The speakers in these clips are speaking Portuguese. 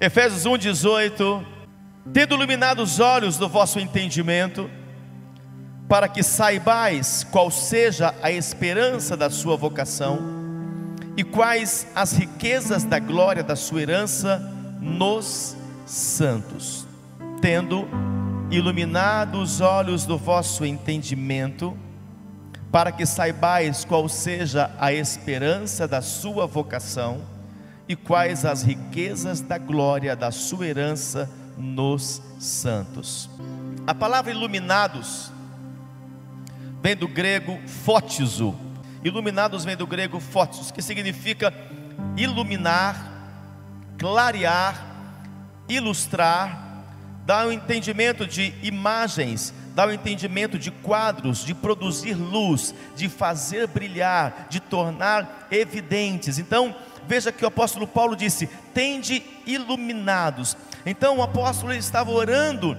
Efésios 1,18: Tendo iluminado os olhos do vosso entendimento, para que saibais qual seja a esperança da sua vocação e quais as riquezas da glória da sua herança nos santos, tendo iluminado os olhos do vosso entendimento, para que saibais qual seja a esperança da sua vocação e quais as riquezas da glória da sua herança nos santos. A palavra iluminados vem do grego fótizo. Iluminados vem do grego fótios, que significa iluminar, clarear, ilustrar, dar o um entendimento de imagens, dar o um entendimento de quadros, de produzir luz, de fazer brilhar, de tornar evidentes. Então, veja que o apóstolo Paulo disse: tende iluminados. Então, o apóstolo estava orando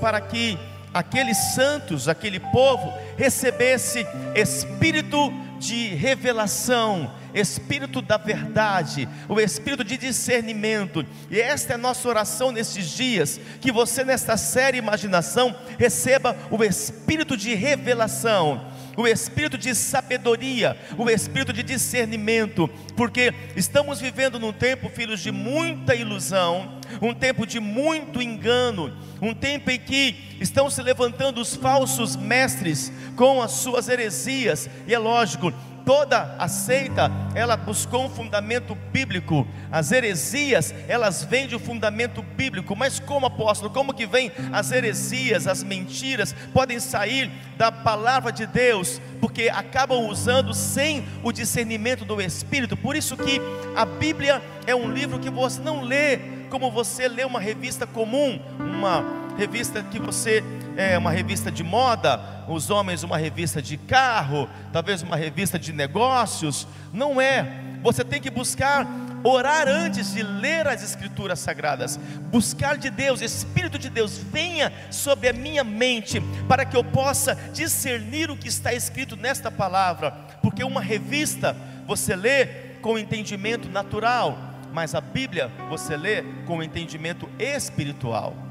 para que aqueles santos, aquele povo, recebesse espírito de revelação, espírito da verdade, o espírito de discernimento. E esta é a nossa oração nesses dias, que você nesta série imaginação receba o espírito de revelação o espírito de sabedoria, o espírito de discernimento, porque estamos vivendo num tempo, filhos, de muita ilusão, um tempo de muito engano, um tempo em que estão se levantando os falsos mestres com as suas heresias, e é lógico, toda a seita, ela buscou um fundamento bíblico. As heresias, elas vêm de um fundamento bíblico. Mas como apóstolo, como que vem as heresias, as mentiras podem sair da palavra de Deus, porque acabam usando sem o discernimento do espírito. Por isso que a Bíblia é um livro que você não lê como você lê uma revista comum, uma revista que você é uma revista de moda, os homens uma revista de carro, talvez uma revista de negócios. Não é. Você tem que buscar orar antes de ler as escrituras sagradas, buscar de Deus, Espírito de Deus, venha sobre a minha mente, para que eu possa discernir o que está escrito nesta palavra, porque uma revista você lê com entendimento natural, mas a Bíblia você lê com entendimento espiritual.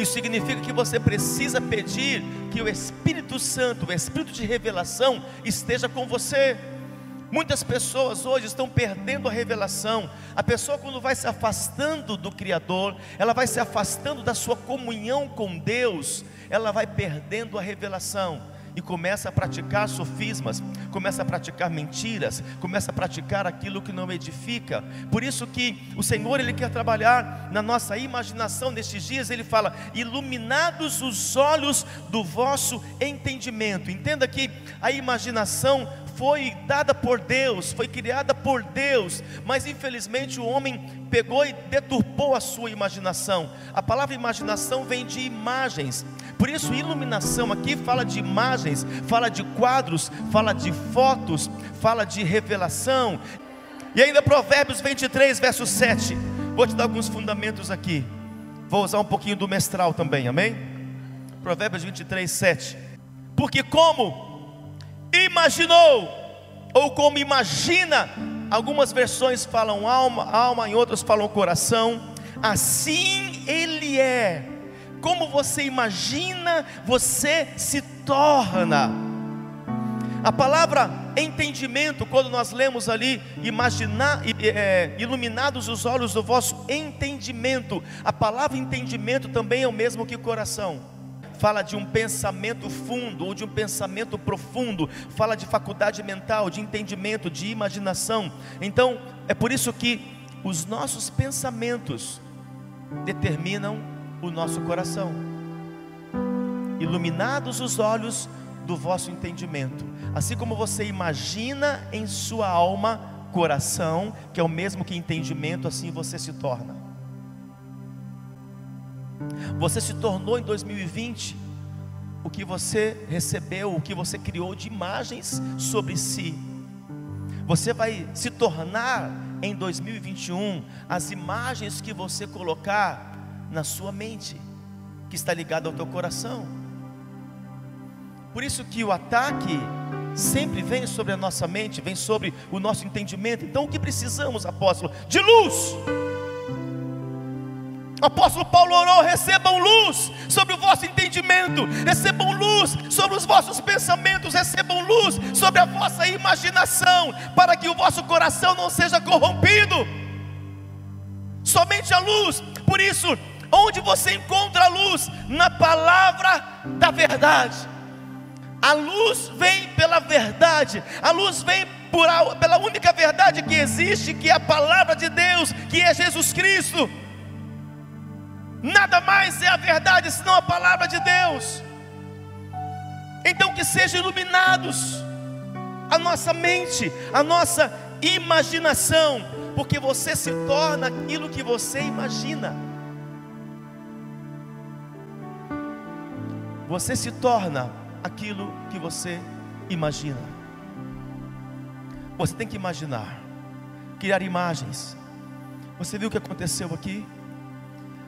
Isso significa que você precisa pedir que o Espírito Santo, o Espírito de revelação, esteja com você. Muitas pessoas hoje estão perdendo a revelação. A pessoa, quando vai se afastando do Criador, ela vai se afastando da sua comunhão com Deus, ela vai perdendo a revelação e começa a praticar sofismas, começa a praticar mentiras, começa a praticar aquilo que não edifica. Por isso que o Senhor ele quer trabalhar na nossa imaginação nestes dias, ele fala: "Iluminados os olhos do vosso entendimento". Entenda que a imaginação foi dada por Deus, foi criada por Deus, mas infelizmente o homem pegou e deturpou a sua imaginação. A palavra imaginação vem de imagens. Por isso, iluminação aqui fala de imagens, fala de quadros, fala de fotos, fala de revelação. E ainda Provérbios 23, verso 7. Vou te dar alguns fundamentos aqui. Vou usar um pouquinho do mestral também, amém? Provérbios 23, 7. Porque como imaginou, ou como imagina, algumas versões falam alma, alma, em outras falam coração, assim ele é como você imagina, você se torna. A palavra entendimento, quando nós lemos ali, imaginar, é, iluminados os olhos do vosso entendimento, a palavra entendimento também é o mesmo que coração. Fala de um pensamento fundo ou de um pensamento profundo, fala de faculdade mental, de entendimento, de imaginação. Então, é por isso que os nossos pensamentos determinam o nosso coração. Iluminados os olhos do vosso entendimento, assim como você imagina em sua alma, coração, que é o mesmo que entendimento, assim você se torna. Você se tornou em 2020 o que você recebeu, o que você criou de imagens sobre si. Você vai se tornar em 2021 as imagens que você colocar na sua mente, que está ligado ao teu coração. Por isso que o ataque sempre vem sobre a nossa mente, vem sobre o nosso entendimento. Então o que precisamos, apóstolo? De luz. Apóstolo Paulo orou: recebam luz sobre o vosso entendimento, recebam luz sobre os vossos pensamentos, recebam luz sobre a vossa imaginação, para que o vosso coração não seja corrompido. Somente a luz, por isso, onde você encontra a luz? Na palavra da verdade. A luz vem pela verdade, a luz vem por, pela única verdade que existe, que é a palavra de Deus, que é Jesus Cristo. Nada mais é a verdade senão a palavra de Deus. Então que sejam iluminados a nossa mente, a nossa imaginação, porque você se torna aquilo que você imagina. Você se torna aquilo que você imagina. Você tem que imaginar, criar imagens. Você viu o que aconteceu aqui?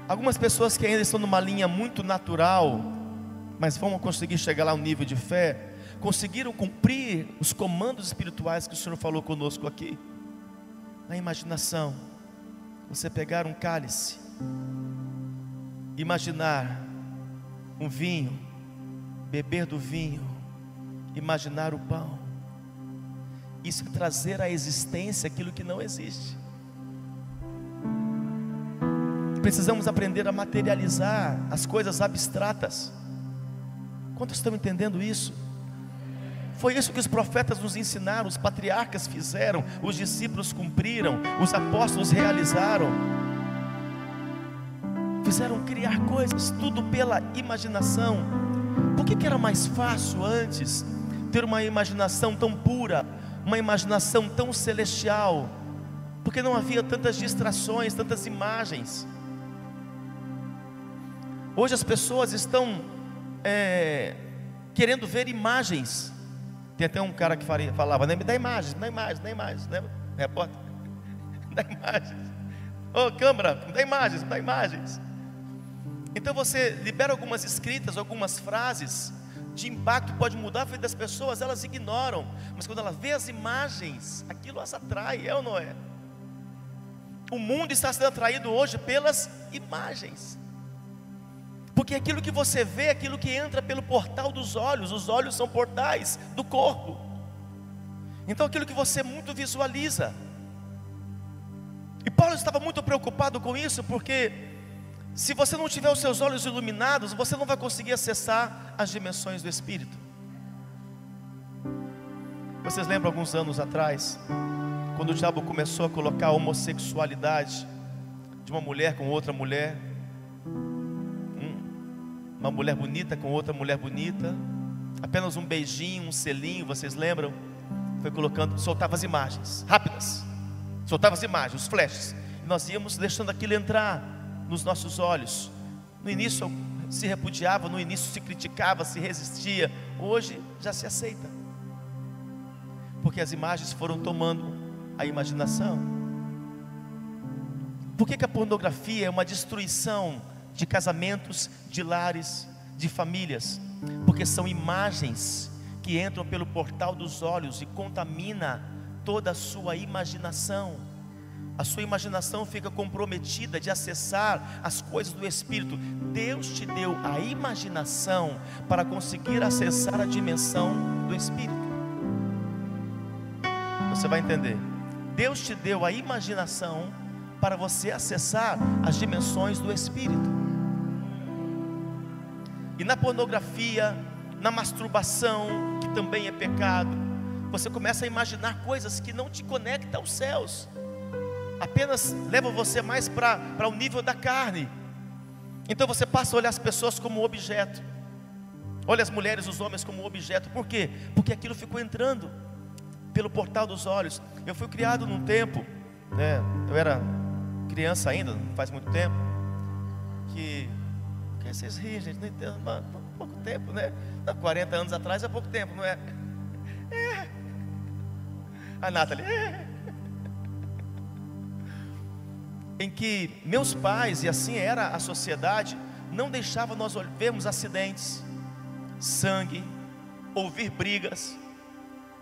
Algumas pessoas que ainda estão numa linha muito natural, mas vão conseguir chegar lá ao nível de fé, conseguiram cumprir os comandos espirituais que o Senhor falou conosco aqui. Na imaginação, você pegar um cálice, imaginar um vinho, beber do vinho, imaginar o pão. Isso é trazer à existência aquilo que não existe. Precisamos aprender a materializar as coisas abstratas. Quantos estão entendendo isso? Foi isso que os profetas nos ensinaram, os patriarcas fizeram, os discípulos cumpriram, os apóstolos realizaram. Fizeram criar coisas, tudo pela imaginação. Por que, que era mais fácil antes ter uma imaginação tão pura, uma imaginação tão celestial? Porque não havia tantas distrações, tantas imagens. Hoje as pessoas estão é, querendo ver imagens. Tem até um cara que falava, né? me dá imagens, me dá imagens, me dá imagens, lembra? Repórter, me dá imagens. Ô oh, câmera, me dá imagens, me dá imagens. Então você libera algumas escritas, algumas frases de impacto, pode mudar a vida das pessoas, elas ignoram. Mas quando ela vê as imagens, aquilo as atrai, é ou não é? O mundo está sendo atraído hoje pelas imagens. Porque aquilo que você vê é aquilo que entra pelo portal dos olhos, os olhos são portais do corpo. Então aquilo que você muito visualiza. E Paulo estava muito preocupado com isso, porque se você não tiver os seus olhos iluminados, você não vai conseguir acessar as dimensões do Espírito. Vocês lembram alguns anos atrás, quando o diabo começou a colocar a homossexualidade de uma mulher com outra mulher, uma mulher bonita com outra mulher bonita, apenas um beijinho, um selinho, vocês lembram? Foi colocando, soltava as imagens, rápidas, soltava as imagens, os flashes, e nós íamos deixando aquilo entrar nos nossos olhos. No início se repudiava, no início se criticava, se resistia, hoje já se aceita, porque as imagens foram tomando a imaginação. Por que, que a pornografia é uma destruição de casamentos, de lares, de famílias, porque são imagens que entram pelo portal dos olhos e contamina toda a sua imaginação. A sua imaginação fica comprometida de acessar as coisas do Espírito. Deus te deu a imaginação para conseguir acessar a dimensão do Espírito. Você vai entender. Deus te deu a imaginação para você acessar as dimensões do Espírito. E na pornografia, na masturbação, que também é pecado, você começa a imaginar coisas que não te conectam aos céus, apenas leva você mais para o nível da carne. Então você passa a olhar as pessoas como objeto, olha as mulheres, os homens como objeto, por quê? Porque aquilo ficou entrando pelo portal dos olhos. Eu fui criado num tempo, né, eu era criança ainda, não faz muito tempo, que que vocês riem, gente? Não entendo, mas, pouco tempo, né? Não, 40 anos atrás é pouco tempo, não é? É. A Nathalie, é. Em que meus pais, e assim era a sociedade, não deixavam nós vermos acidentes, sangue, ouvir brigas,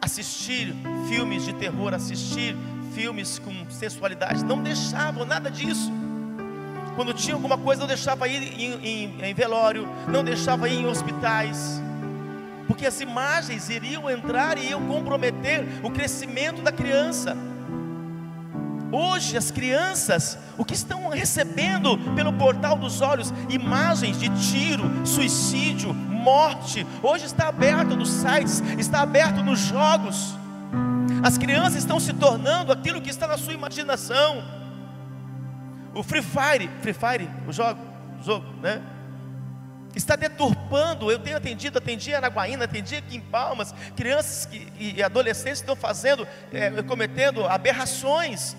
assistir filmes de terror, assistir filmes com sensualidade, não deixavam nada disso Quando tinha alguma coisa, não deixava ir em, em, em velório, não deixava ir em hospitais, porque as imagens iriam entrar e iam comprometer o crescimento da criança. Hoje as crianças, o que estão recebendo pelo portal dos olhos, imagens de tiro, suicídio, morte, hoje está aberto nos sites, está aberto nos jogos. As crianças estão se tornando aquilo que está na sua imaginação. O Free Fire, Free Fire, o jogo, o jogo, né? Está deturpando. Eu tenho atendido, atendi em Araguaína, atendi aqui em Palmas, crianças que, e adolescentes estão fazendo, é, cometendo aberrações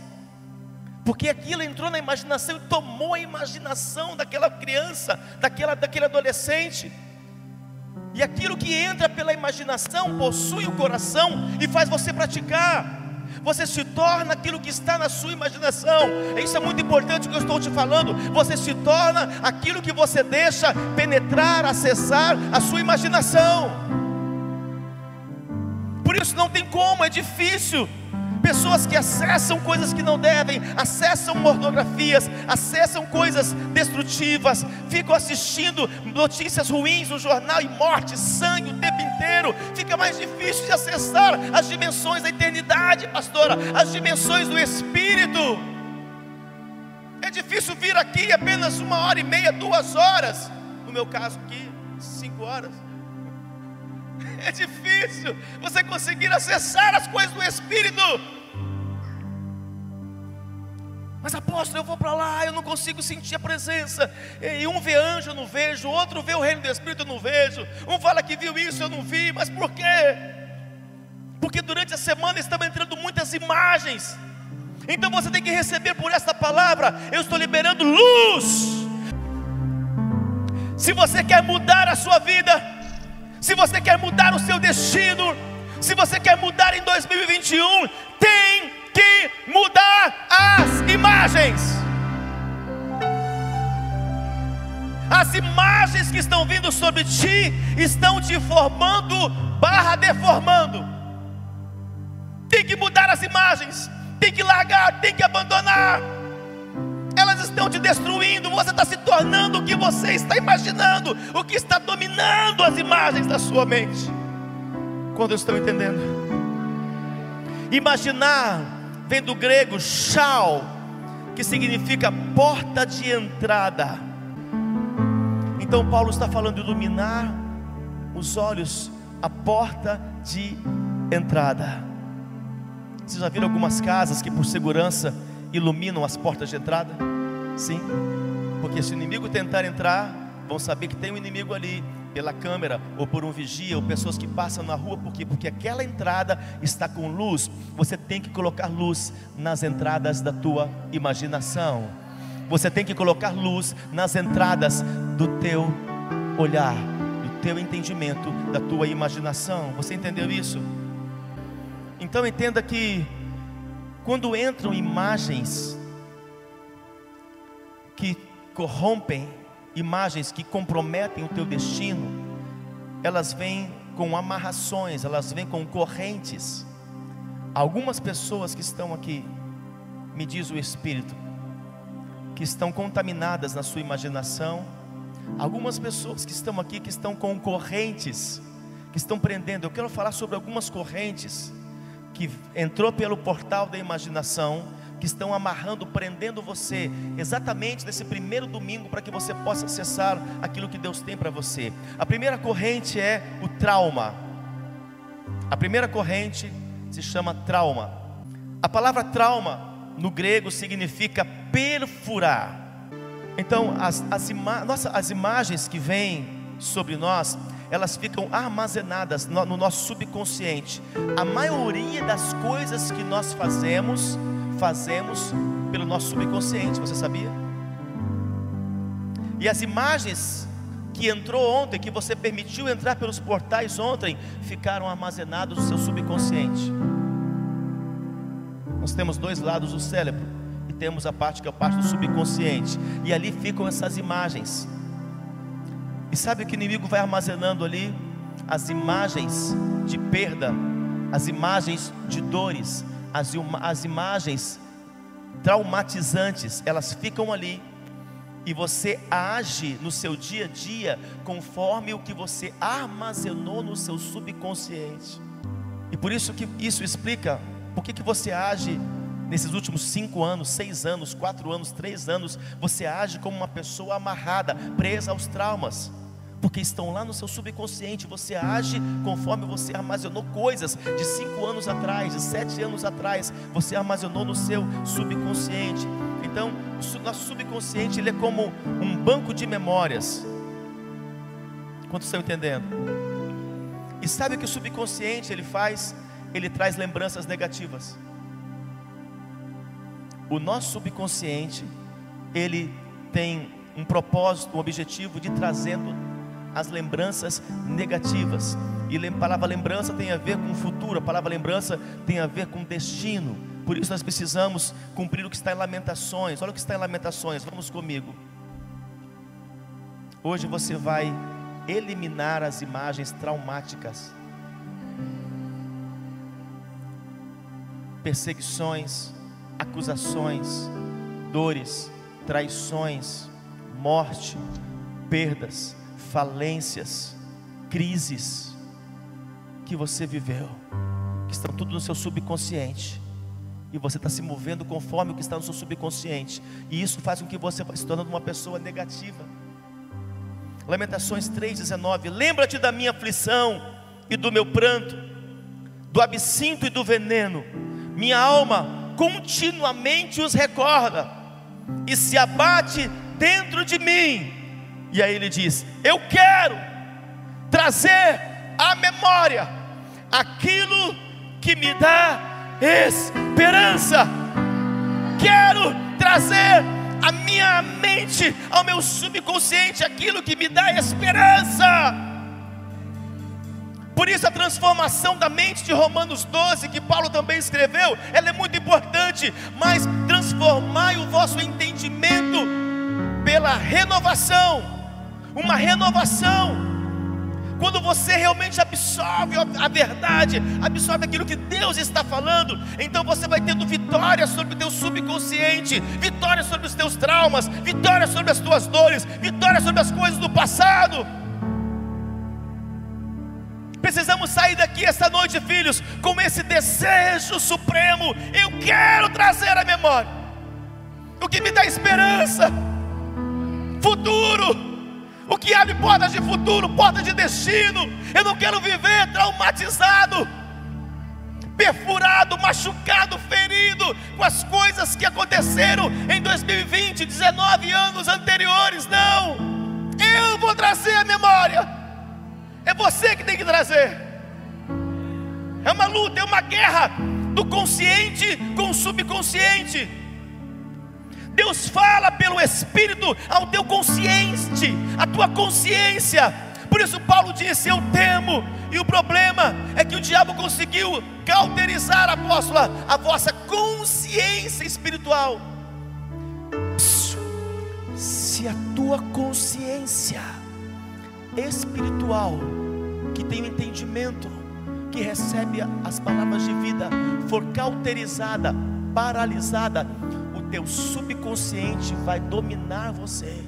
porque aquilo entrou na imaginação e tomou a imaginação daquela criança, daquela, daquele adolescente. E aquilo que entra pela imaginação possui o coração e faz você praticar. Você se torna aquilo que está na sua imaginação. Isso é muito importante que eu estou te falando. Você se torna aquilo que você deixa penetrar, acessar a sua imaginação. Por isso não tem como, é difícil pessoas que acessam coisas que não devem, acessam pornografias, acessam coisas destrutivas, ficam assistindo notícias ruins no jornal e morte, sangue o tempo inteiro. Fica mais difícil de acessar as dimensões da eternidade, pastora, as dimensões do Espírito. É difícil vir aqui apenas uma hora e meia, duas horas. No meu caso aqui, cinco horas. É difícil você conseguir acessar as coisas do Espírito. Mas apóstolo, eu vou para lá, eu não consigo sentir a presença. E um vê anjo, eu não vejo, outro vê o reino do Espírito, eu não vejo. Um fala que viu isso, eu não vi. Mas por quê? Porque durante a semana estão entrando muitas imagens. Então você tem que receber por esta palavra. Eu estou liberando luz. Se você quer mudar a sua vida, se você quer mudar o seu destino, se você quer mudar em 2021, tem que mudar as imagens. As imagens que estão vindo sobre ti estão te formando barra deformando. Tem que mudar as imagens, tem que largar, tem que abandonar estão te destruindo, você está se tornando o que você está imaginando, o que está dominando as imagens da sua mente. Quando estão entendendo? Imaginar vem do grego shal, que significa porta de entrada. Então Paulo está falando de iluminar os olhos, a porta de entrada. Vocês já viram algumas casas que por segurança iluminam as portas de entrada? Sim, porque se o inimigo tentar entrar, vão saber que tem um inimigo ali, pela câmera, ou por um vigia, ou pessoas que passam na rua, por quê? Porque aquela entrada está com luz, você tem que colocar luz nas entradas da tua imaginação, você tem que colocar luz nas entradas do teu olhar, do teu entendimento, da tua imaginação, você entendeu isso? Então entenda que quando entram imagens corrompem, imagens que comprometem o teu destino, elas vêm com amarrações, elas vêm com correntes. Algumas pessoas que estão aqui, me diz o Espírito, que estão contaminadas na sua imaginação, algumas pessoas que estão aqui que estão com correntes, que estão prendendo. Eu quero falar sobre algumas correntes que entrou pelo portal da imaginação, que estão amarrando, prendendo você, exatamente nesse primeiro domingo, para que você possa acessar aquilo que Deus tem para você. A primeira corrente é o trauma. A primeira corrente se chama trauma. A palavra trauma no grego significa perfurar. Então, as, as, ima nossa, as imagens que vêm sobre nós, elas ficam armazenadas no, no nosso subconsciente. A maioria das coisas que nós fazemos, fazemos pelo nosso subconsciente, você sabia? E as imagens que entrou ontem, que você permitiu entrar pelos portais ontem, ficaram armazenadas no seu subconsciente. Nós temos dois lados do cérebro e temos a parte que é a parte do subconsciente, e ali ficam essas imagens. E sabe o que o inimigo vai armazenando ali? As imagens de perda, as imagens de dores, as, as imagens traumatizantes, elas ficam ali. E você age no seu dia a dia conforme o que você armazenou no seu subconsciente. E por isso que isso explica por que, que você age nesses últimos cinco anos, seis anos, quatro anos, três anos, você age como uma pessoa amarrada, presa aos traumas porque estão lá no seu subconsciente. Você age conforme você armazenou coisas de cinco anos atrás, de sete anos atrás, você armazenou no seu subconsciente. Então, o nosso subconsciente ele é como um banco de memórias. Quantos estão entendendo? E sabe o que o subconsciente ele faz? Ele traz lembranças negativas. O nosso subconsciente ele tem um propósito, um objetivo de trazendo as lembranças negativas. E a palavra lembrança tem a ver com o futuro, a palavra lembrança tem a ver com destino. Por isso nós precisamos cumprir o que está em Lamentações. Olha o que está em Lamentações, vamos comigo. Hoje você vai eliminar as imagens traumáticas, perseguições, acusações, dores, traições, morte, perdas, falências, crises que você viveu, que estão tudo no seu subconsciente. E você está se movendo conforme o que está no seu subconsciente. E isso faz com que você se torne uma pessoa negativa. Lamentações 3,19. Lembra-te da minha aflição e do meu pranto, do absinto e do veneno. Minha alma continuamente os recorda e se abate dentro de mim. E aí ele diz: Eu quero trazer à memória aquilo que me dá esperança. Quero trazer à minha mente, ao meu subconsciente, aquilo que me dá esperança. Por isso a transformação da mente de Romanos 12, que Paulo também escreveu, ela é muito importante, mas transformai o vosso entendimento pela renovação uma renovação. Quando você realmente absorve a verdade, absorve aquilo que Deus está falando, então você vai tendo vitória sobre o teu subconsciente, vitória sobre os teus traumas, vitória sobre as tuas dores, vitória sobre as coisas do passado. Precisamos sair daqui esta noite, filhos, com esse desejo supremo. Eu quero trazer a memória o que me dá esperança, futuro o que abre portas de futuro, portas de destino. Eu não quero viver traumatizado, perfurado, machucado, ferido com as coisas que aconteceram em 2020, 19 anos anteriores. Não, eu vou trazer a memória. É você que tem que trazer. É uma luta, é uma guerra do consciente com o subconsciente. Deus fala pelo Espírito ao teu consciente, à tua consciência. Por isso Paulo disse: Eu temo. E o problema é que o diabo conseguiu cauterizar, apóstola, a vossa consciência espiritual. Se a tua consciência espiritual, que tem o entendimento, que recebe as palavras de vida, for cauterizada, paralisada, teu subconsciente vai dominar você.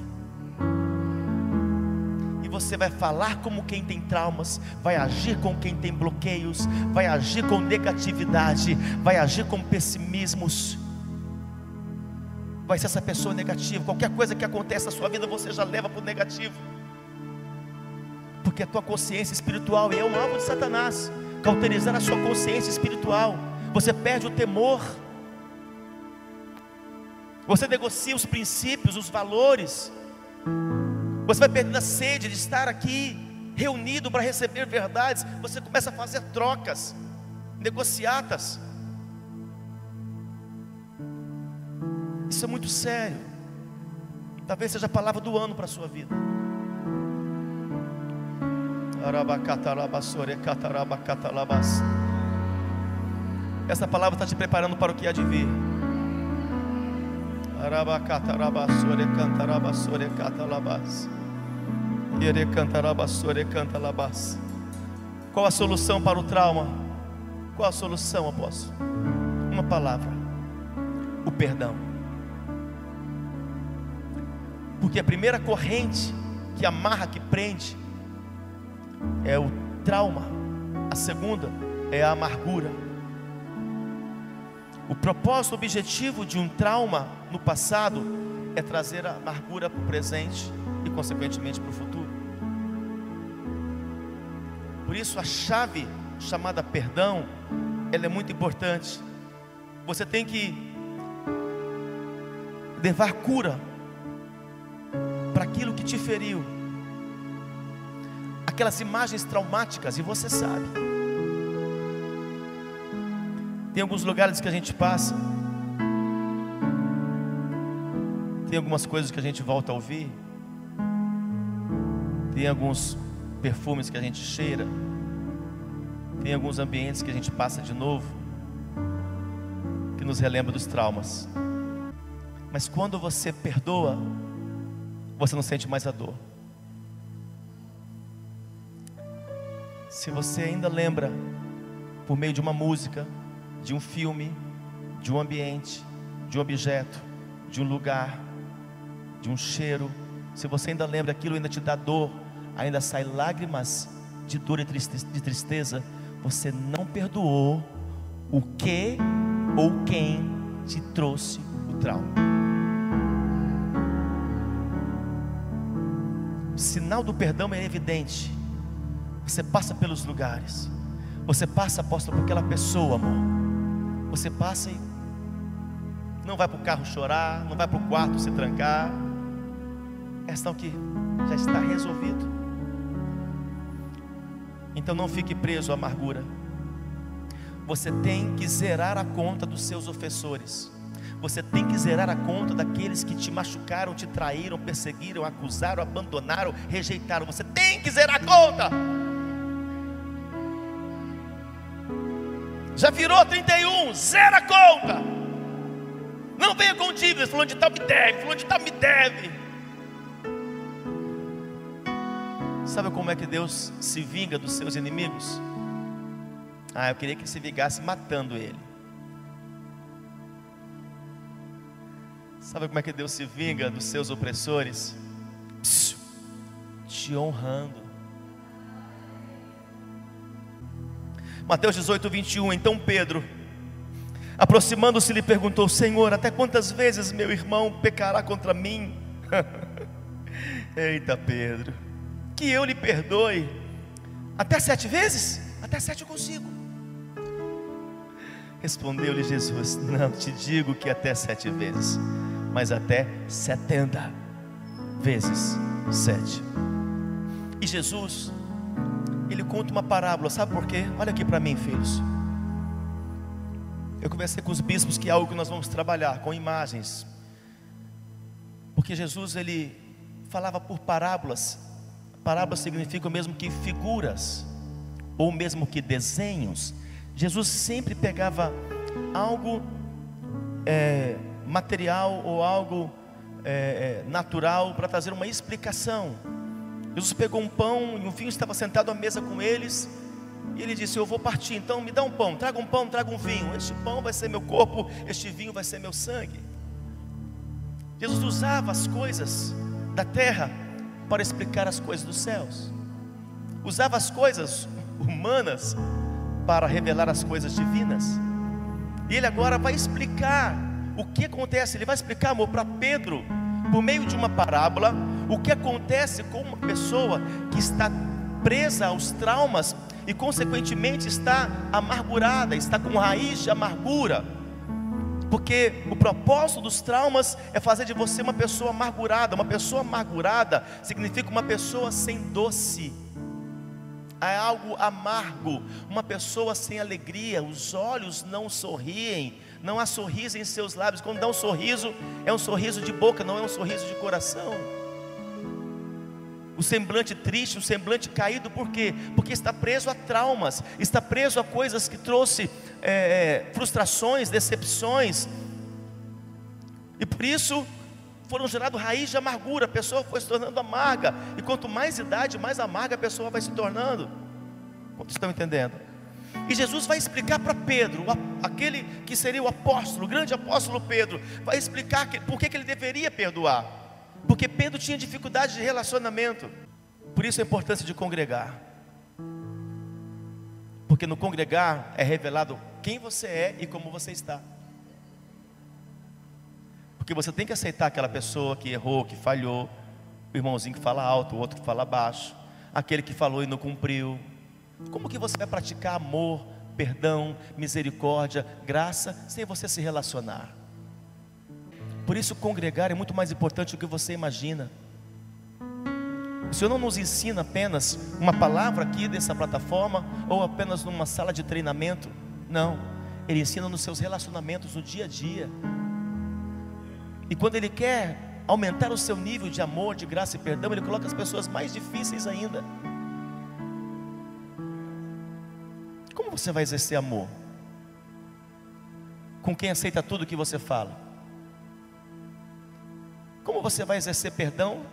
E você vai falar como quem tem traumas, vai agir com quem tem bloqueios, vai agir com negatividade, vai agir com pessimismos. Vai ser essa pessoa negativa. Qualquer coisa que acontece na sua vida, você já leva para o negativo. Porque a tua consciência espiritual é um alvo de Satanás cauterizar a sua consciência espiritual. Você perde o temor você negocia os princípios, os valores. Você vai perdendo a sede de estar aqui reunido para receber verdades. Você começa a fazer trocas, negociatas. Isso é muito sério. Talvez seja a palavra do ano para a sua vida. Essa palavra está te preparando para o que há de vir. Arabacatarabassore cantarabassore catalabas. Ere cantarabassore cantalabas. Qual a solução para o trauma? Qual a solução, apóstolo? Uma palavra: o perdão. Porque a primeira corrente que amarra, que prende, é o trauma. A segunda é a amargura. O propósito o objetivo de um trauma no passado é trazer a amargura para o presente e, consequentemente, para o futuro. Por isso, a chave chamada perdão, ela é muito importante. Você tem que levar cura para aquilo que te feriu, aquelas imagens traumáticas, e você sabe. Tem alguns lugares que a gente passa, tem algumas coisas que a gente volta a ouvir, tem alguns perfumes que a gente cheira, tem alguns ambientes que a gente passa de novo, que nos relembra dos traumas. Mas quando você perdoa, você não sente mais a dor. Se você ainda lembra, por meio de uma música, de um filme, de um ambiente, de um objeto, de um lugar, de um cheiro, se você ainda lembra aquilo, ainda te dá dor, ainda sai lágrimas de dor e de tristeza, você não perdoou o que ou quem te trouxe o trauma. O sinal do perdão é evidente. Você passa pelos lugares. Você passa, apóstolo, por aquela pessoa, amor. Você passa e não vai para o carro chorar, não vai para o quarto se trancar. É questão que já está resolvido. Então não fique preso à amargura. Você tem que zerar a conta dos seus ofensores. Você tem que zerar a conta daqueles que te machucaram, te traíram, perseguiram, acusaram, abandonaram, rejeitaram. Você tem que zerar a conta. Já virou 31, zera a conta. Não venha com dívidas, falando de tal me deve, falando de tal me deve. Sabe como é que Deus se vinga dos seus inimigos? Ah, eu queria que se vingasse matando ele. Sabe como é que Deus se vinga dos seus opressores? Psiu, te honrando. Mateus 18, 21. Então Pedro, aproximando-se, lhe perguntou: Senhor, até quantas vezes meu irmão pecará contra mim? Eita, Pedro, que eu lhe perdoe. Até sete vezes? Até sete eu consigo. Respondeu-lhe Jesus: Não te digo que até sete vezes, mas até setenta vezes sete. E Jesus, ele conta uma parábola, sabe por quê? Olha aqui para mim, filhos. Eu conversei com os bispos que é algo que nós vamos trabalhar com imagens, porque Jesus ele falava por parábolas. Parábolas significam mesmo que figuras, ou mesmo que desenhos. Jesus sempre pegava algo é, material ou algo é, é, natural para trazer uma explicação. Jesus pegou um pão e um vinho estava sentado à mesa com eles. E ele disse: Eu vou partir, então me dá um pão, traga um pão, traga um vinho. Este pão vai ser meu corpo, este vinho vai ser meu sangue. Jesus usava as coisas da terra para explicar as coisas dos céus, usava as coisas humanas para revelar as coisas divinas. E ele agora vai explicar o que acontece. Ele vai explicar, amor, para Pedro, por meio de uma parábola, o que acontece com uma pessoa que está presa aos traumas e, consequentemente, está amargurada, está com raiz de amargura. Porque o propósito dos traumas é fazer de você uma pessoa amargurada. Uma pessoa amargurada significa uma pessoa sem doce é algo amargo, uma pessoa sem alegria, os olhos não sorriem, não há sorriso em seus lábios. Quando dá um sorriso, é um sorriso de boca, não é um sorriso de coração. O semblante triste, o semblante caído, por quê? Porque está preso a traumas, está preso a coisas que trouxe é, frustrações, decepções, e por isso foram gerados raiz de amargura, a pessoa foi se tornando amarga, e quanto mais idade, mais amarga a pessoa vai se tornando. Quantos estão entendendo? E Jesus vai explicar para Pedro, aquele que seria o apóstolo, o grande apóstolo Pedro, vai explicar por que ele deveria perdoar. Porque Pedro tinha dificuldade de relacionamento. Por isso a importância de congregar. Porque no congregar é revelado quem você é e como você está. Porque você tem que aceitar aquela pessoa que errou, que falhou, o irmãozinho que fala alto, o outro que fala baixo, aquele que falou e não cumpriu. Como que você vai praticar amor, perdão, misericórdia, graça, sem você se relacionar? Por isso, congregar é muito mais importante do que você imagina. O Senhor não nos ensina apenas uma palavra aqui dessa plataforma ou apenas numa sala de treinamento. Não. Ele ensina nos seus relacionamentos no dia a dia. E quando Ele quer aumentar o seu nível de amor, de graça e perdão, Ele coloca as pessoas mais difíceis ainda. Como você vai exercer amor? Com quem aceita tudo que você fala? Como você vai exercer perdão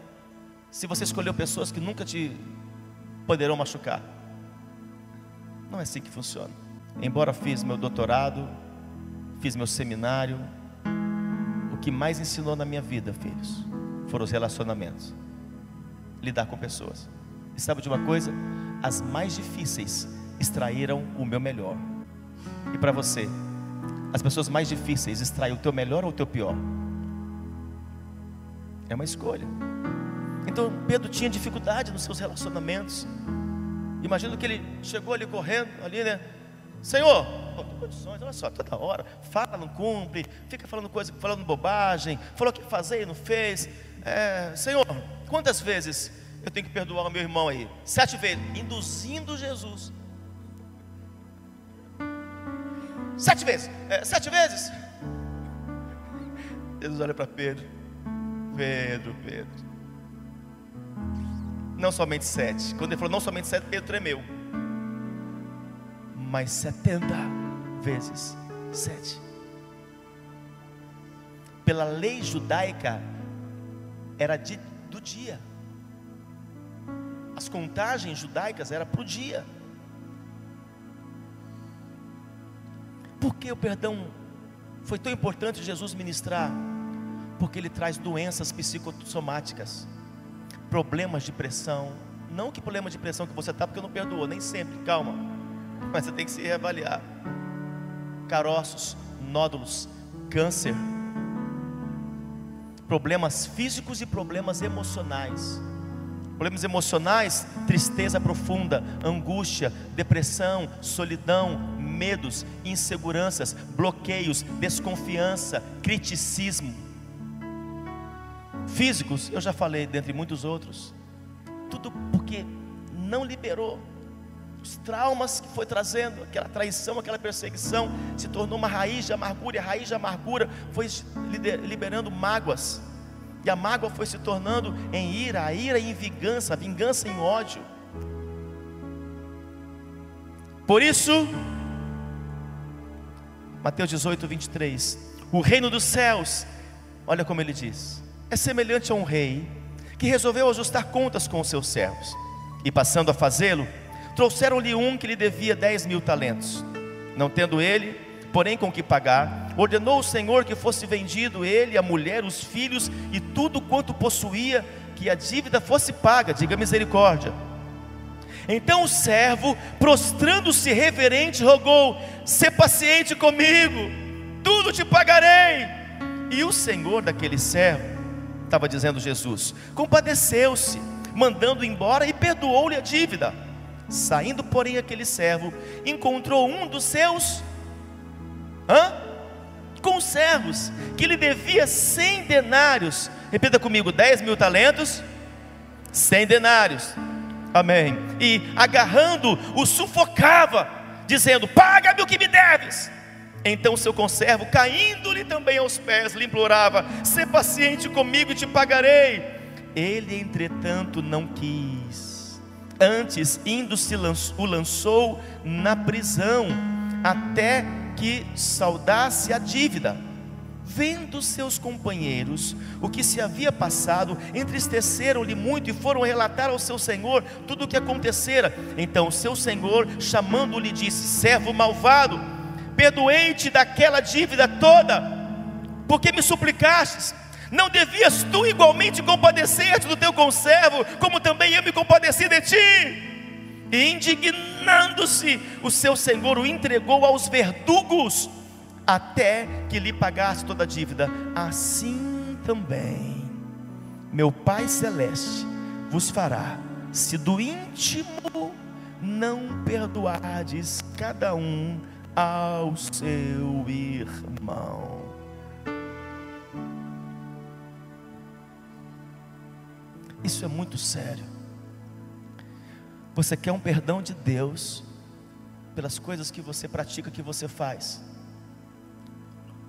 se você escolheu pessoas que nunca te poderão machucar? Não é assim que funciona. Embora fiz meu doutorado, fiz meu seminário, o que mais ensinou na minha vida, filhos, foram os relacionamentos. Lidar com pessoas. E sabe de uma coisa? As mais difíceis extraíram o meu melhor. E para você, as pessoas mais difíceis extraem o teu melhor ou o teu pior? É uma escolha. Então Pedro tinha dificuldade nos seus relacionamentos. Imagino que ele chegou ali correndo, ali, né? Senhor, não tem condições, olha só, toda hora, fala, não cumpre, fica falando coisa, falando bobagem, falou que fazer e não fez. É, Senhor, quantas vezes eu tenho que perdoar o meu irmão aí? Sete vezes, induzindo Jesus. Sete vezes, é, sete vezes. Jesus olha para Pedro. Pedro, Pedro. Não somente sete. Quando ele falou não somente sete, Pedro tremeu. Mas setenta vezes sete. Pela lei judaica, era de, do dia. As contagens judaicas eram para o dia. Por que o perdão foi tão importante Jesus ministrar? Porque ele traz doenças psicossomáticas, problemas de pressão. Não que problema de pressão que você está, porque não perdoou, nem sempre, calma. Mas você tem que se reavaliar. Caroços, nódulos, câncer, problemas físicos e problemas emocionais. Problemas emocionais, tristeza profunda, angústia, depressão, solidão, medos, inseguranças, bloqueios, desconfiança, criticismo físicos, eu já falei, dentre muitos outros. Tudo porque não liberou os traumas que foi trazendo, aquela traição, aquela perseguição, se tornou uma raiz de amargura, e a raiz de amargura foi liberando mágoas, e a mágoa foi se tornando em ira, a ira em vingança, a vingança em ódio. Por isso, Mateus 18, 23, o reino dos céus, olha como ele diz: é semelhante a um rei que resolveu ajustar contas com os seus servos. E passando a fazê-lo, trouxeram-lhe um que lhe devia dez mil talentos. Não tendo ele, porém com que pagar, ordenou o Senhor que fosse vendido ele, a mulher, os filhos e tudo quanto possuía, que a dívida fosse paga, diga misericórdia. Então o servo, prostrando-se reverente, rogou: "Se paciente comigo, tudo te pagarei". E o Senhor daquele servo estava dizendo Jesus, compadeceu-se, mandando embora e perdoou-lhe a dívida. Saindo, porém, aquele servo encontrou um dos seus hã? conservos que lhe devia cem denários. Repita comigo: dez mil talentos, cem denários. Amém. E agarrando, o sufocava, dizendo: Paga-me o que me deves. Então seu conservo, caindo-lhe também aos pés, lhe implorava: "Se paciente comigo e te pagarei". Ele, entretanto, não quis. Antes, indo se o lançou na prisão, até que saudasse a dívida. Vendo seus companheiros o que se havia passado, entristeceram-lhe muito e foram relatar ao seu senhor tudo o que acontecera. Então seu senhor, chamando-lhe, disse: Servo malvado, perdoei-te daquela dívida toda, porque me suplicastes. Não devias tu igualmente compadecer-te do teu conservo, como também eu me compadeci de ti? E indignando-se, o seu senhor o entregou aos verdugos, até que lhe pagasse toda a dívida. Assim também, meu Pai Celeste vos fará, se do íntimo não perdoardes cada um ao seu irmão. Isso é muito sério. Você quer um perdão de Deus pelas coisas que você pratica, que você faz.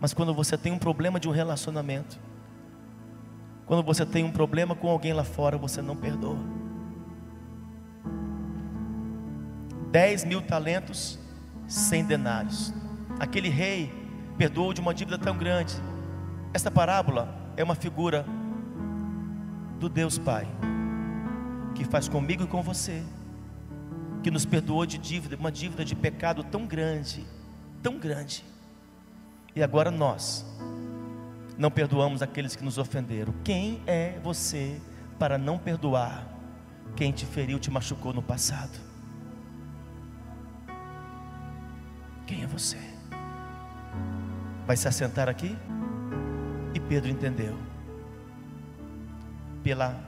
Mas quando você tem um problema de um relacionamento, quando você tem um problema com alguém lá fora, você não perdoa. Dez mil talentos, cem denários. Aquele rei perdoou de uma dívida tão grande. Esta parábola é uma figura do Deus Pai, que faz comigo e com você, que nos perdoou de dívida, uma dívida de pecado tão grande, tão grande. E agora nós não perdoamos aqueles que nos ofenderam. Quem é você para não perdoar quem te feriu, te machucou no passado? Quem é você? Vai se assentar aqui? E Pedro entendeu pela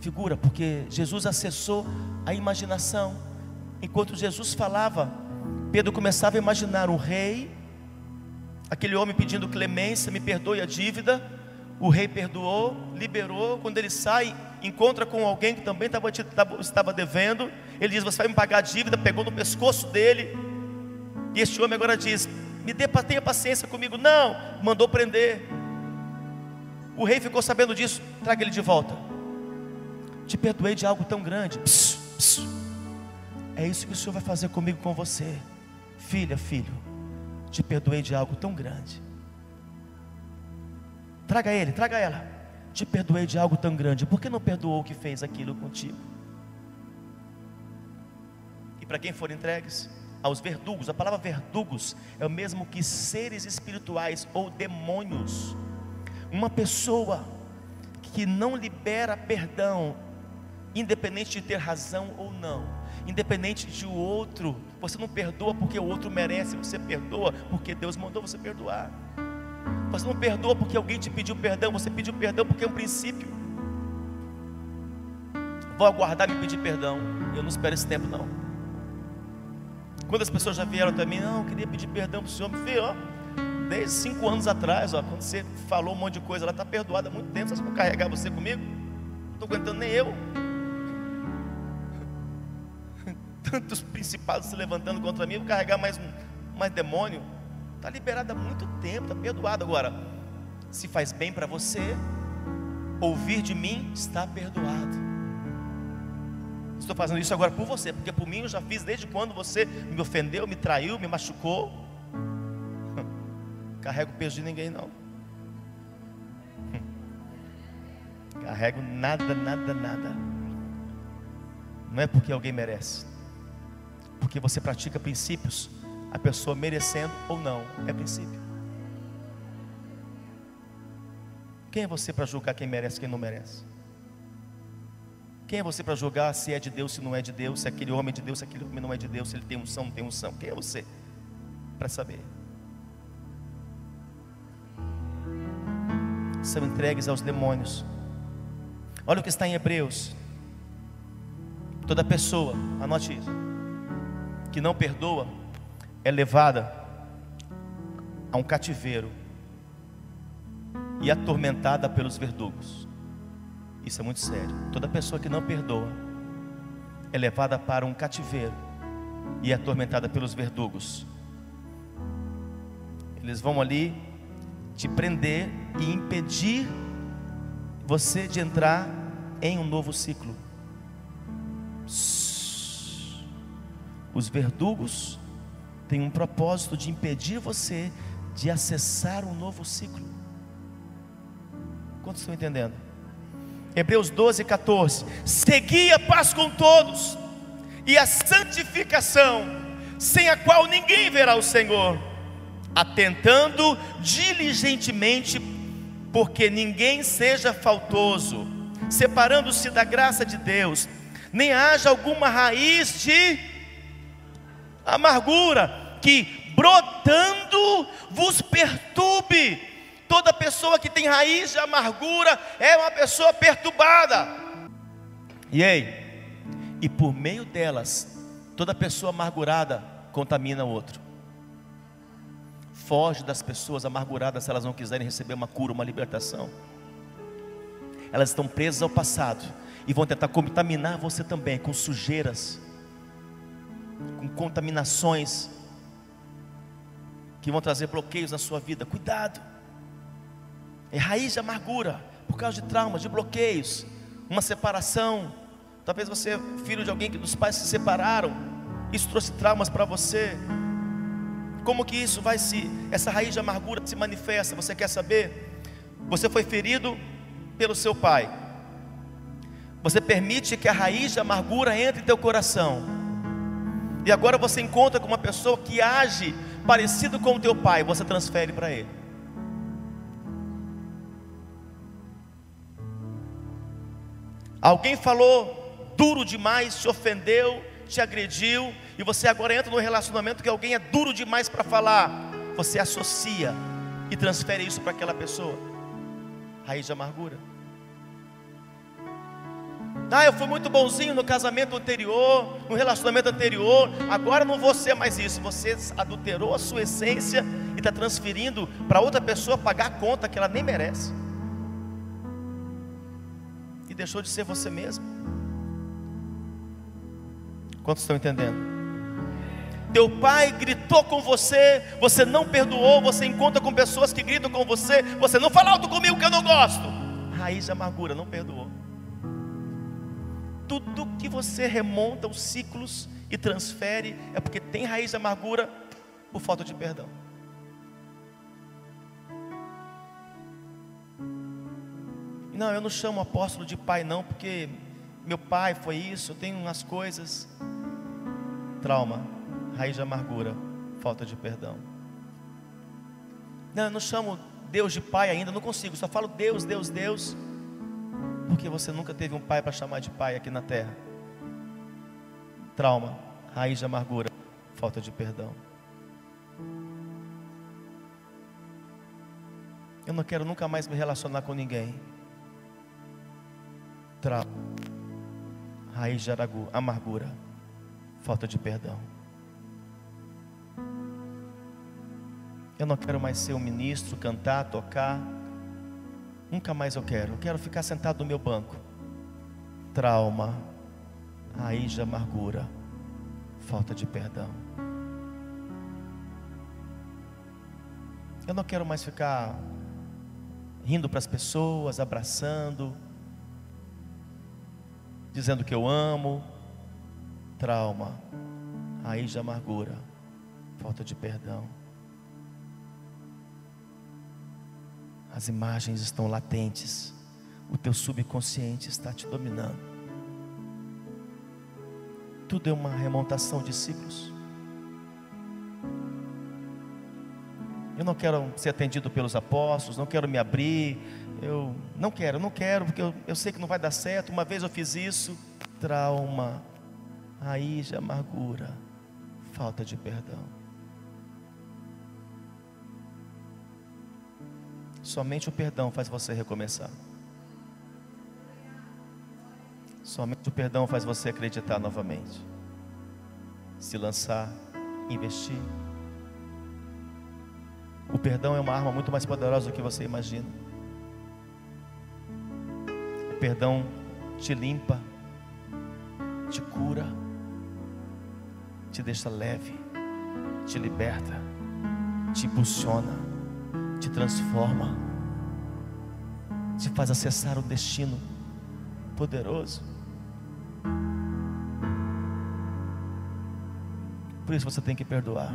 figura, porque Jesus acessou a imaginação. Enquanto Jesus falava, Pedro começava a imaginar um rei, aquele homem pedindo clemência, me perdoe a dívida. O rei perdoou, liberou. Quando ele sai, encontra com alguém que também estava, estava devendo. Ele diz: Você vai me pagar a dívida. Pegou no pescoço dele. E este homem agora diz: Me dê, tenha paciência comigo. Não, mandou prender. O rei ficou sabendo disso, traga ele de volta. Te perdoei de algo tão grande. É isso que o Senhor vai fazer comigo, com você, filha, filho. Te perdoei de algo tão grande. Traga ele, traga ela. Te perdoei de algo tão grande. Por que não perdoou o que fez aquilo contigo? E para quem for entregues aos verdugos, a palavra verdugos é o mesmo que seres espirituais ou demônios uma pessoa que não libera perdão, independente de ter razão ou não, independente de o outro, você não perdoa porque o outro merece, você perdoa porque Deus mandou você perdoar. Você não perdoa porque alguém te pediu perdão, você pediu perdão porque é um princípio. Vou aguardar me pedir perdão. Eu não espero esse tempo não. Quando as pessoas já vieram mim, não, eu queria pedir perdão para o Senhor, vê, ó desde cinco anos atrás, ó, quando você falou um monte de coisa, ela está perdoada há muito tempo. Você vai carregar você comigo? Não estou aguentando nem eu. Tantos principados se levantando contra mim, vou carregar mais, mais demônio. Está liberado há muito tempo, está perdoado. Agora, se faz bem para você, ouvir de mim, está perdoado. Estou fazendo isso agora por você, porque por mim eu já fiz desde quando você me ofendeu, me traiu, me machucou carrego peso de ninguém, não. Carrego nada, nada, nada. Não é porque alguém merece, porque você pratica princípios, a pessoa merecendo ou não, é princípio. Quem é você para julgar quem merece, quem não merece? Quem é você para julgar se é de Deus, se não é de Deus, se aquele homem é de Deus, se aquele homem não é de Deus, se ele tem unção, não tem unção? Quem é você para saber? são entregues aos demônios. Olha o que está em Hebreus. Toda pessoa, anote isso, que não perdoa, é levada a um cativeiro e atormentada pelos verdugos. Isso é muito sério. Toda pessoa que não perdoa é levada para um cativeiro e é atormentada pelos verdugos. Eles vão ali te prender e impedir você de entrar em um novo ciclo. Os verdugos têm um propósito de impedir você de acessar um novo ciclo. Quantos estão entendendo? Hebreus 12, 14. Segui a paz com todos e a santificação, sem a qual ninguém verá o Senhor atentando diligentemente porque ninguém seja faltoso, separando-se da graça de Deus, nem haja alguma raiz de amargura que brotando vos perturbe. Toda pessoa que tem raiz de amargura é uma pessoa perturbada. E aí, e por meio delas, toda pessoa amargurada contamina o outro. Foge das pessoas amarguradas se elas não quiserem receber uma cura, uma libertação. Elas estão presas ao passado e vão tentar contaminar você também com sujeiras, com contaminações que vão trazer bloqueios na sua vida. Cuidado. É raiz de amargura por causa de traumas, de bloqueios, uma separação. Talvez você é filho de alguém que dos pais se separaram. Isso trouxe traumas para você. Como que isso vai se, essa raiz de amargura se manifesta? Você quer saber? Você foi ferido pelo seu pai. Você permite que a raiz de amargura entre em teu coração. E agora você encontra com uma pessoa que age parecido com o teu pai, você transfere para ele. Alguém falou duro demais, te ofendeu, te agrediu, e você agora entra no relacionamento que alguém é duro demais para falar, você associa e transfere isso para aquela pessoa. Raiz de amargura. Ah, eu fui muito bonzinho no casamento anterior, no relacionamento anterior, agora não vou ser mais isso. Você adulterou a sua essência e está transferindo para outra pessoa pagar a conta que ela nem merece. Deixou de ser você mesmo. Quantos estão entendendo? Teu pai gritou com você, você não perdoou, você encontra com pessoas que gritam com você, você não fala alto comigo que eu não gosto. Raiz de amargura, não perdoou. Tudo que você remonta os ciclos e transfere é porque tem raiz de amargura por falta de perdão. Não, eu não chamo apóstolo de pai, não, porque meu pai foi isso, eu tenho umas coisas. Trauma, raiz de amargura, falta de perdão. Não, eu não chamo Deus de pai ainda, não consigo, só falo Deus, Deus, Deus, porque você nunca teve um pai para chamar de pai aqui na terra. Trauma, raiz de amargura, falta de perdão. Eu não quero nunca mais me relacionar com ninguém. Trauma, raiz de amargura, falta de perdão. Eu não quero mais ser um ministro, cantar, tocar. Nunca mais eu quero. Eu quero ficar sentado no meu banco. Trauma, raiz de amargura, falta de perdão. Eu não quero mais ficar rindo para as pessoas, abraçando, dizendo que eu amo. Trauma, raiz de amargura, falta de perdão. As imagens estão latentes. O teu subconsciente está te dominando. Tudo é uma remontação de ciclos. Eu não quero ser atendido pelos apóstolos, não quero me abrir. Eu não quero, não quero, porque eu, eu sei que não vai dar certo. Uma vez eu fiz isso. Trauma, raiz de amargura, falta de perdão. Somente o perdão faz você recomeçar. Somente o perdão faz você acreditar novamente. Se lançar, investir. O perdão é uma arma muito mais poderosa do que você imagina. Perdão te limpa, te cura, te deixa leve, te liberta, te impulsiona te transforma, te faz acessar o destino poderoso. Por isso você tem que perdoar.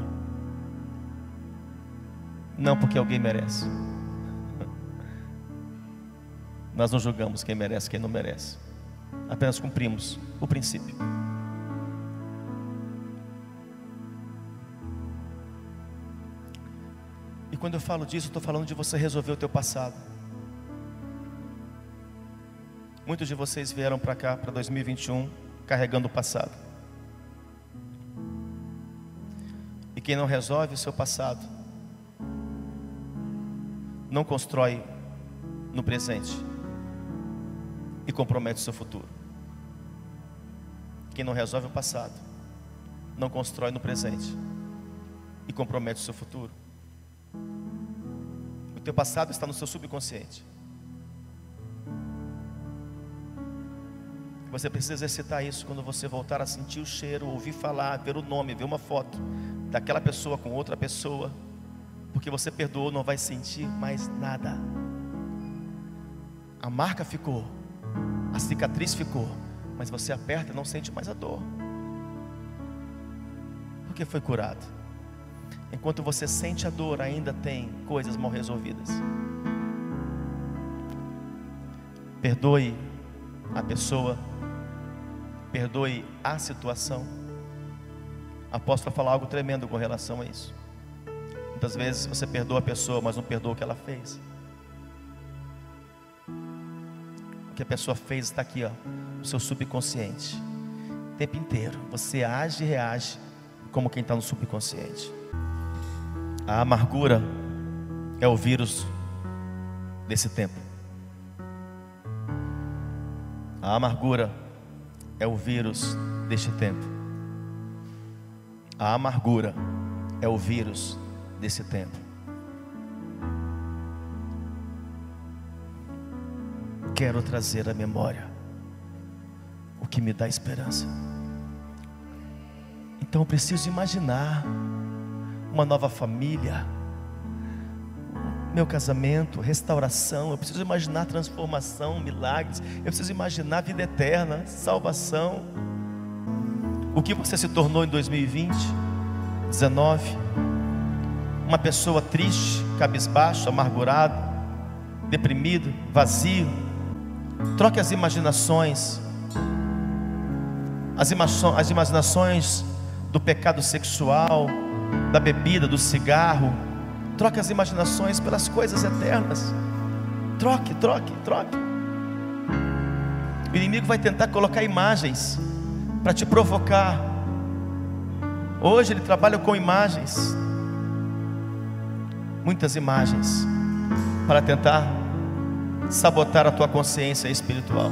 Não porque alguém merece. Nós não julgamos quem merece, quem não merece. Apenas cumprimos o princípio. quando eu falo disso, estou falando de você resolver o teu passado. Muitos de vocês vieram para cá, para 2021, carregando o passado. E quem não resolve o seu passado, não constrói no presente e compromete o seu futuro. Quem não resolve o passado, não constrói no presente e compromete o seu futuro. O teu passado está no seu subconsciente. Você precisa exercitar isso quando você voltar a sentir o cheiro, ouvir falar, ver o nome, ver uma foto daquela pessoa com outra pessoa, porque você perdoou, não vai sentir mais nada. A marca ficou, a cicatriz ficou, mas você aperta e não sente mais a dor, porque foi curado. Enquanto você sente a dor, ainda tem coisas mal resolvidas. Perdoe a pessoa perdoe a situação. Apóstolo falar algo tremendo com relação a isso. Muitas vezes você perdoa a pessoa, mas não perdoa o que ela fez. Que a pessoa fez está aqui, ó, no seu subconsciente. O tempo inteiro. Você age e reage como quem está no subconsciente. A amargura é o vírus desse tempo. A amargura é o vírus deste tempo. A amargura é o vírus desse tempo. Quero trazer à memória o que me dá esperança. Então eu preciso imaginar uma nova família meu casamento, restauração, eu preciso imaginar transformação, milagres, eu preciso imaginar vida eterna, salvação. O que você se tornou em 2020, 19? Uma pessoa triste, cabisbaixo, amargurado, deprimido, vazio. Troque as imaginações, as, as imaginações do pecado sexual, da bebida, do cigarro, Troque as imaginações pelas coisas eternas. Troque, troque, troque. O inimigo vai tentar colocar imagens para te provocar. Hoje ele trabalha com imagens, muitas imagens, para tentar sabotar a tua consciência espiritual.